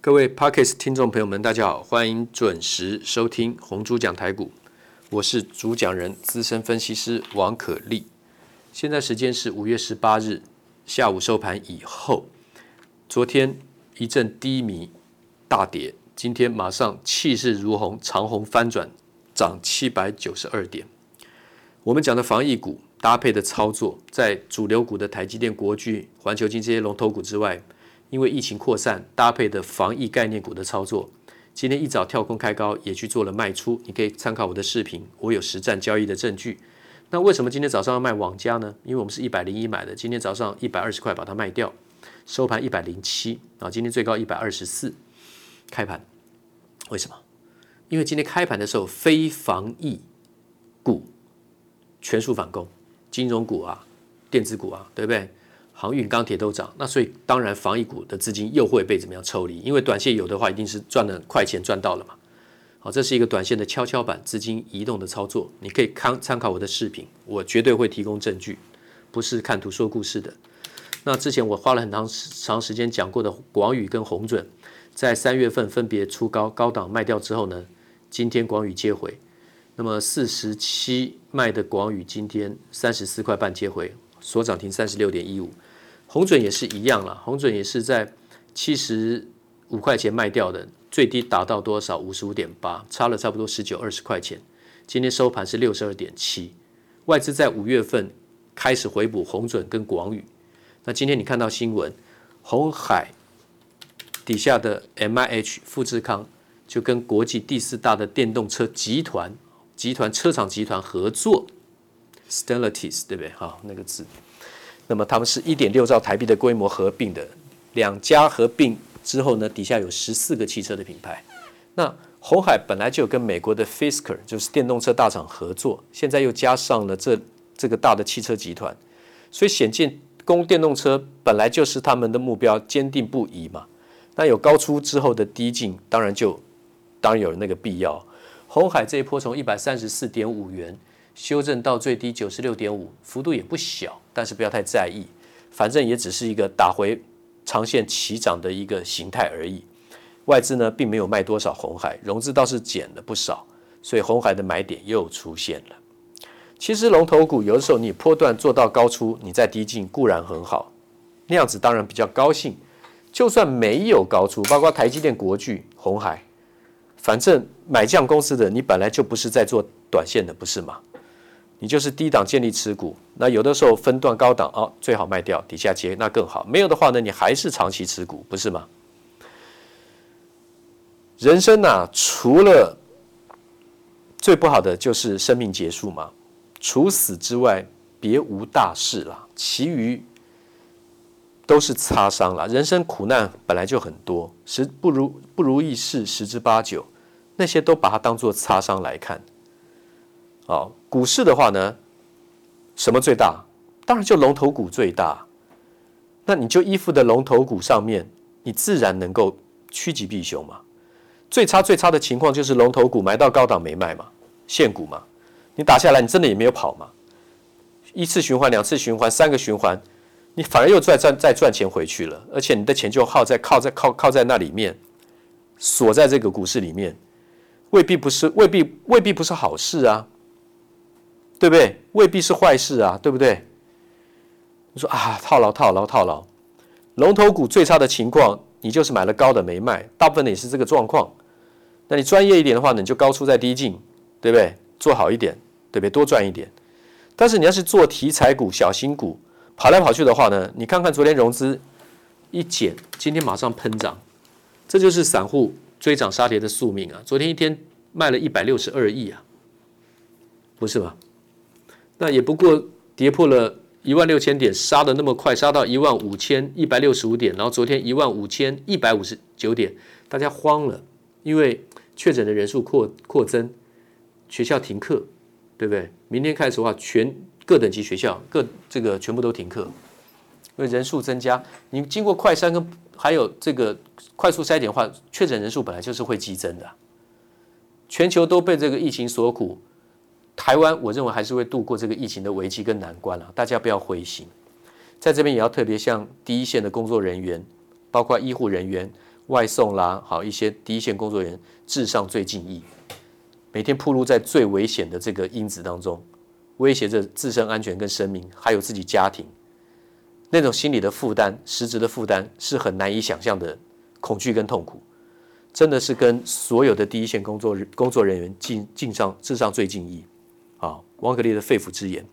各位 Podcast 听众朋友们，大家好，欢迎准时收听红猪讲台股，我是主讲人资深分析师王可立。现在时间是五月十八日下午收盘以后，昨天一阵低迷大跌，今天马上气势如虹，长虹翻转，涨七百九十二点。我们讲的防疫股搭配的操作，在主流股的台积电、国巨、环球金这些龙头股之外。因为疫情扩散，搭配的防疫概念股的操作，今天一早跳空开高，也去做了卖出。你可以参考我的视频，我有实战交易的证据。那为什么今天早上要卖网家呢？因为我们是一百零一买的，今天早上一百二十块把它卖掉，收盘一百零七啊，今天最高一百二十四，开盘。为什么？因为今天开盘的时候，非防疫股全数反攻，金融股啊，电子股啊，对不对？航运、钢铁都涨，那所以当然防疫股的资金又会被怎么样抽离？因为短线有的话，一定是赚了快钱赚到了嘛。好，这是一个短线的跷跷板资金移动的操作，你可以看参考我的视频，我绝对会提供证据，不是看图说故事的。那之前我花了很长长时间讲过的广宇跟红准，在三月份分别出高高档卖掉之后呢，今天广宇接回，那么四十七卖的广宇今天三十四块半接回，所涨停三十六点一五。红准也是一样了，红准也是在七十五块钱卖掉的，最低达到多少？五十五点八，差了差不多十九二十块钱。今天收盘是六十二点七，外资在五月份开始回补红准跟广宇。那今天你看到新闻，红海底下的 MIH 富士康就跟国际第四大的电动车集团集团车厂集团合作，Stellantis 对不对？好，那个字。那么他们是一点六兆台币的规模合并的，两家合并之后呢，底下有十四个汽车的品牌。那鸿海本来就有跟美国的 Fisker 就是电动车大厂合作，现在又加上了这这个大的汽车集团，所以显见供电动车本来就是他们的目标，坚定不移嘛。那有高出之后的低进，当然就当然有那个必要。红海这一波从一百三十四点五元。修正到最低九十六点五，幅度也不小，但是不要太在意，反正也只是一个打回长线起涨的一个形态而已。外资呢并没有卖多少红海，融资倒是减了不少，所以红海的买点又出现了。其实龙头股有的时候你波段做到高出，你再低进固然很好，那样子当然比较高兴。就算没有高出，包括台积电、国巨、红海，反正买这样公司的你本来就不是在做短线的，不是吗？你就是低档建立持股，那有的时候分段高档哦，最好卖掉，底下接那更好。没有的话呢，你还是长期持股，不是吗？人生啊，除了最不好的就是生命结束嘛，除死之外别无大事了，其余都是擦伤了。人生苦难本来就很多，十不如不如意事十之八九，那些都把它当做擦伤来看。哦，股市的话呢，什么最大？当然就龙头股最大。那你就依附的龙头股上面，你自然能够趋吉避凶嘛。最差最差的情况就是龙头股买到高档没卖嘛，现股嘛。你打下来，你真的也没有跑嘛。一次循环、两次循环、三个循环，你反而又赚赚再赚钱回去了，而且你的钱就耗在靠在靠靠在那里面，锁在这个股市里面，未必不是未必未必不是好事啊。对不对？未必是坏事啊，对不对？你说啊，套牢套牢套牢，龙头股最差的情况，你就是买了高的没卖，大部分的也是这个状况。那你专业一点的话呢，你就高出再低进，对不对？做好一点，对不对？多赚一点。但是你要是做题材股、小型股，跑来跑去的话呢，你看看昨天融资一减，今天马上喷涨，这就是散户追涨杀跌的宿命啊！昨天一天卖了一百六十二亿啊，不是吧？那也不过跌破了一万六千点，杀的那么快，杀到一万五千一百六十五点，然后昨天一万五千一百五十九点，大家慌了，因为确诊的人数扩扩增，学校停课，对不对？明天开始的话，全各等级学校各这个全部都停课，因为人数增加，你经过快筛跟还有这个快速筛检的话，确诊人数本来就是会激增的，全球都被这个疫情所苦。台湾，我认为还是会度过这个疫情的危机跟难关了，大家不要灰心。在这边也要特别向第一线的工作人员，包括医护人员、外送啦，好一些第一线工作人员至上最敬意，每天暴露在最危险的这个因子当中，威胁着自身安全跟生命，还有自己家庭，那种心理的负担、实质的负担是很难以想象的恐惧跟痛苦，真的是跟所有的第一线工作工作人员敬敬上至上最敬意啊！王可立的肺腑之言。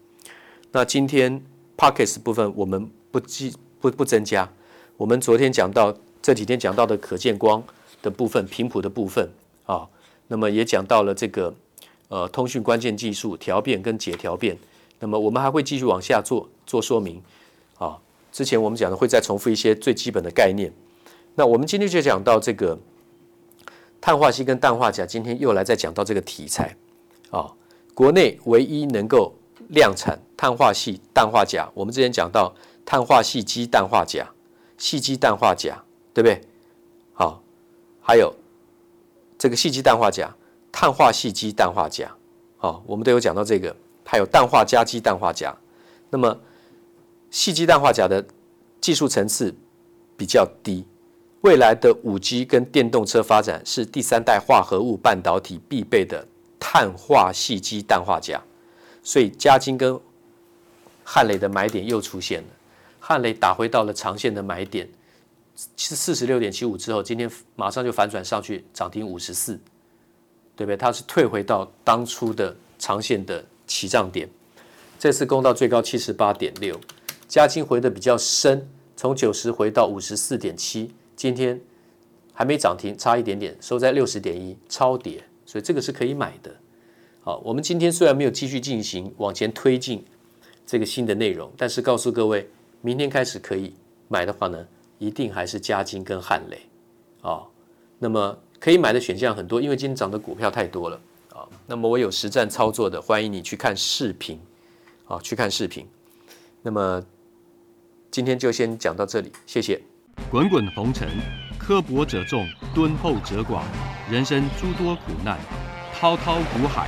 那今天 Podcast 部分我们不记不不增加，我们昨天讲到。这几天讲到的可见光的部分、频谱的部分啊，那么也讲到了这个呃通讯关键技术调变跟解调变，那么我们还会继续往下做做说明啊。之前我们讲的会再重复一些最基本的概念。那我们今天就讲到这个碳化矽跟氮化钾，今天又来再讲到这个题材啊。国内唯一能够量产碳化矽、氮化镓，我们之前讲到碳化矽基氮化镓、矽基氮化镓。对不对？好，还有这个矽基氮化镓、碳化矽基氮化镓，好，我们都有讲到这个。还有氮化镓基氮化镓。那么矽基氮化钾的技术层次比较低，未来的五 G 跟电动车发展是第三代化合物半导体必备的碳化矽基氮化镓，所以嘉金跟汉磊的买点又出现了，汉磊打回到了长线的买点。是四十六点七五之后，今天马上就反转上去，涨停五十四，对不对？它是退回到当初的长线的起涨点，这次攻到最高七十八点六，嘉金回的比较深，从九十回到五十四点七，今天还没涨停，差一点点，收在六十点一，超跌，所以这个是可以买的。好，我们今天虽然没有继续进行往前推进这个新的内容，但是告诉各位，明天开始可以买的话呢，一定还是嘉金跟汉雷，啊，那么可以买的选项很多，因为今天涨的股票太多了啊。那么我有实战操作的，欢迎你去看视频，啊，去看视频。那么今天就先讲到这里，谢谢。滚滚红尘，刻薄者众，敦厚者寡；人生诸多苦难，滔滔苦海，